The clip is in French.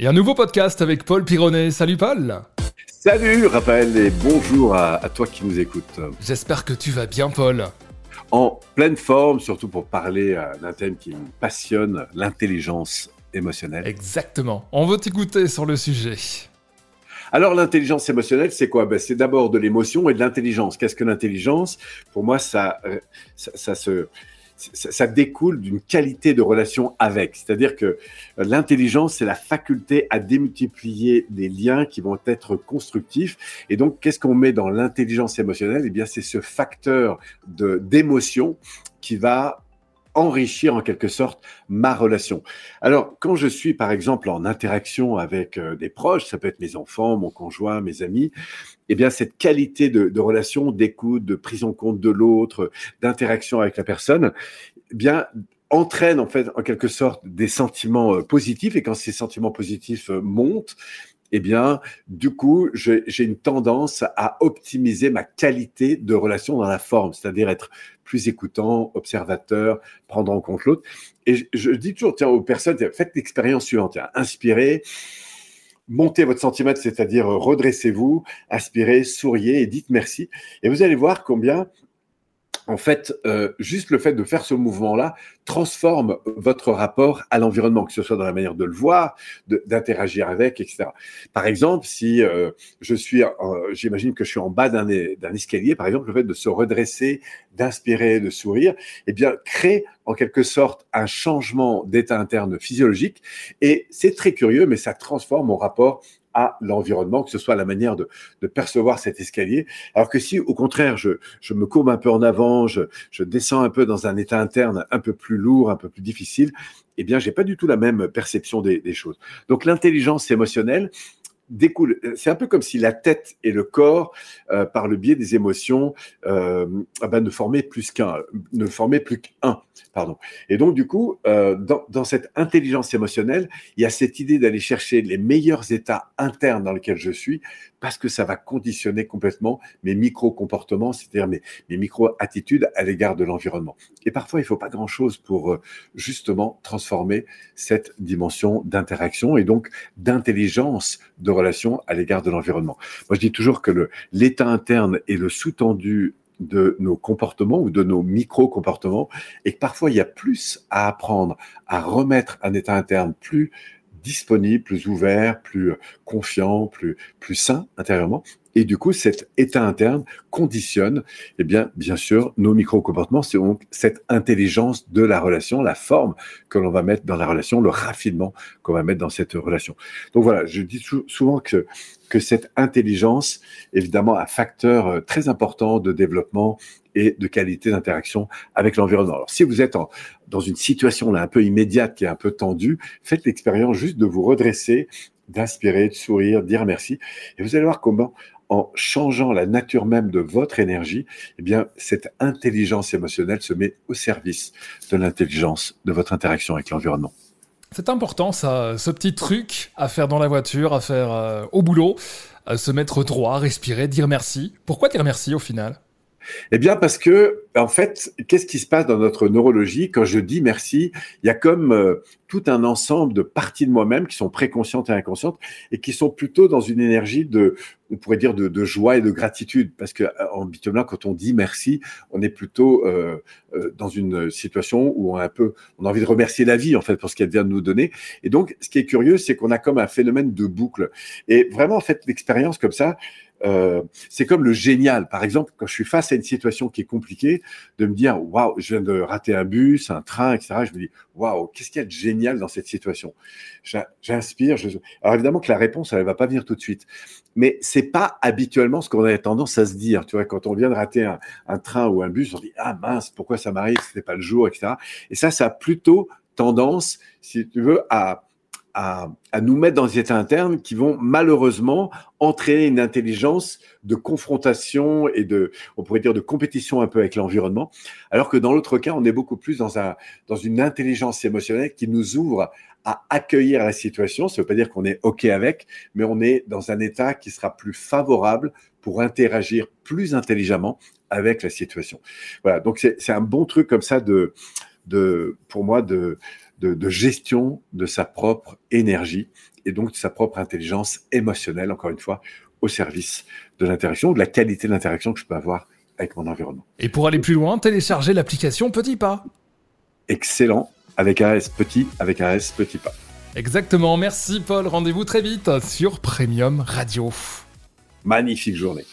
Et un nouveau podcast avec Paul Pironnet. Salut Paul Salut Raphaël et bonjour à, toi qui nous écoutes. J'espère que tu vas bien Paul. En pleine forme, surtout pour parler d'un thème qui me passionne, l'intelligence émotionnelle. Exactement, on veut t'écouter sur le sujet. Alors l'intelligence émotionnelle, c'est quoi? Ben, C'est d'abord de l'émotion et de l'intelligence. Qu'est-ce que l'intelligence? Pour moi, ça, euh, ça se ça, découle d'une qualité de relation avec. C'est-à-dire que euh, l'intelligence, c'est la faculté à démultiplier des liens qui vont être constructifs. Et donc, qu'est-ce qu'on met dans l'intelligence émotionnelle? Eh bien, c'est ce facteur d'émotion qui va enrichir en quelque sorte ma relation. Alors, quand je suis par exemple en interaction avec euh, des proches, ça peut être mes enfants, mon conjoint, mes amis, eh bien cette qualité de, relation, d'écoute, de prise en compte de l'autre, d'interaction avec la personne, eh bien entraîne en fait en quelque sorte des sentiments euh, positifs et quand ces sentiments positifs euh, montent, eh bien, du coup, j'ai une tendance à optimiser ma qualité de relation dans la forme, c'est-à-dire être plus écoutant, observateur, prendre en compte l'autre. Et je, dis toujours, tiens, aux personnes, faites l'expérience suivante, inspirez, montez votre centimètre, c'est-à-dire redressez-vous, aspirez, souriez et dites merci. Et vous allez voir combien en fait, euh, juste le fait de faire ce mouvement-là transforme votre rapport à l'environnement, que ce soit dans la manière de le voir, d'interagir avec, etc. Par exemple, si euh, je suis, j'imagine que je suis en bas d'un escalier, par exemple, le fait de se redresser, d'inspirer, de sourire, eh bien, crée en quelque sorte un changement d'état interne physiologique. Et c'est très curieux, mais ça transforme mon rapport à l'environnement, que ce soit la manière de, percevoir cet escalier. Alors que si, au contraire, je, me courbe un peu en avant, je, descends un peu dans un état interne un peu plus lourd, un peu plus difficile, eh bien, j'ai pas du tout la même perception des, choses. Donc, l'intelligence émotionnelle, découle. C'est un peu comme si la tête et le corps, euh, par le biais des émotions, euh, ah ben, ne formaient plus qu'un, ne formaient plus qu'un. Pardon. Et donc du coup, euh, dans, cette intelligence émotionnelle, il y a cette idée d'aller chercher les meilleurs états internes dans lesquels je suis, parce que ça va conditionner complètement mes micro-comportements, c'est-à-dire mes, micro-attitudes à l'égard de l'environnement. Et parfois, il faut pas grand-chose pour euh, justement transformer cette dimension d'interaction et donc d'intelligence de relation à l'égard de l'environnement. Moi, je dis toujours que l'état interne est le sous-tendu de nos comportements ou de nos micro-comportements et que parfois il y a plus à apprendre à remettre un état interne plus disponible, plus ouvert, plus confiant, plus, plus sain intérieurement. Et du coup, cet état interne conditionne, eh bien, bien sûr, nos micro-comportements. C'est donc cette intelligence de la relation, la forme que l'on va mettre dans la relation, le raffinement qu'on va mettre dans cette relation. Donc voilà, je dis souvent que, que cette intelligence, évidemment, un facteur euh, très important de développement et de qualité d'interaction avec l'environnement. Alors, si vous êtes dans une situation là un peu immédiate, qui est un peu tendue, faites l'expérience juste de vous redresser, d'inspirer, de sourire, dire merci, et vous allez voir comment en changeant la nature même de votre énergie, eh bien, cette intelligence émotionnelle se met au service de l'intelligence de votre interaction avec l'environnement. C'est important, ça, ce petit truc à faire dans la voiture, à faire euh, au boulot, à se mettre droit, respirer, dire merci. Pourquoi dire merci au final? Eh bien, parce que, en fait, qu'est-ce qui se passe dans notre neurologie quand je dis merci? Il y a comme euh, tout un ensemble de parties de moi-même qui sont préconscientes et inconscientes et qui sont plutôt dans une énergie de, on pourrait dire, de, joie et de gratitude. Parce que, euh, habituellement, quand on dit merci, on est plutôt euh, dans une situation où on a un peu, on a envie de remercier la vie, en fait, pour ce qu'elle vient de nous donner. Et donc, ce qui est curieux, c'est qu'on a comme un phénomène de boucle. Et vraiment, en fait, l'expérience comme ça, euh, c'est comme le génial. Par exemple, quand je suis face à une situation qui est compliquée, de me dire waouh, je viens de rater un bus, un train, etc. Je me dis waouh, qu'est-ce qu'il y a de génial dans cette situation? J'inspire. Je... Alors évidemment que la réponse, elle va pas venir tout de suite, mais c'est pas habituellement ce qu'on a tendance à se dire. Tu vois, quand on vient de rater un, train ou un bus, on dit ah mince, pourquoi ça m'arrive C'était pas le jour, etc. Et ça, ça a plutôt tendance, si tu veux, à à, nous mettre dans des états internes qui vont malheureusement entraîner une intelligence de confrontation et de, on pourrait dire, de compétition un peu avec l'environnement. Alors que dans l'autre cas, on est beaucoup plus dans, un, dans une intelligence émotionnelle qui nous ouvre à accueillir la situation. Ça ne veut pas dire qu'on est OK avec, mais on est dans un état qui sera plus favorable pour interagir plus intelligemment avec la situation. Voilà. Donc c'est un bon truc comme ça de, de, pour moi, de, de, gestion de sa propre énergie et donc de sa propre intelligence émotionnelle, encore une fois, au service de l'interaction, de la qualité de l'interaction que je peux avoir avec mon environnement. Et pour aller plus loin, télécharger l'application Petit Pas. Excellent, avec un S petit, avec un S petit pas. Exactement, merci Paul, rendez-vous très vite sur Premium Radio. Magnifique journée.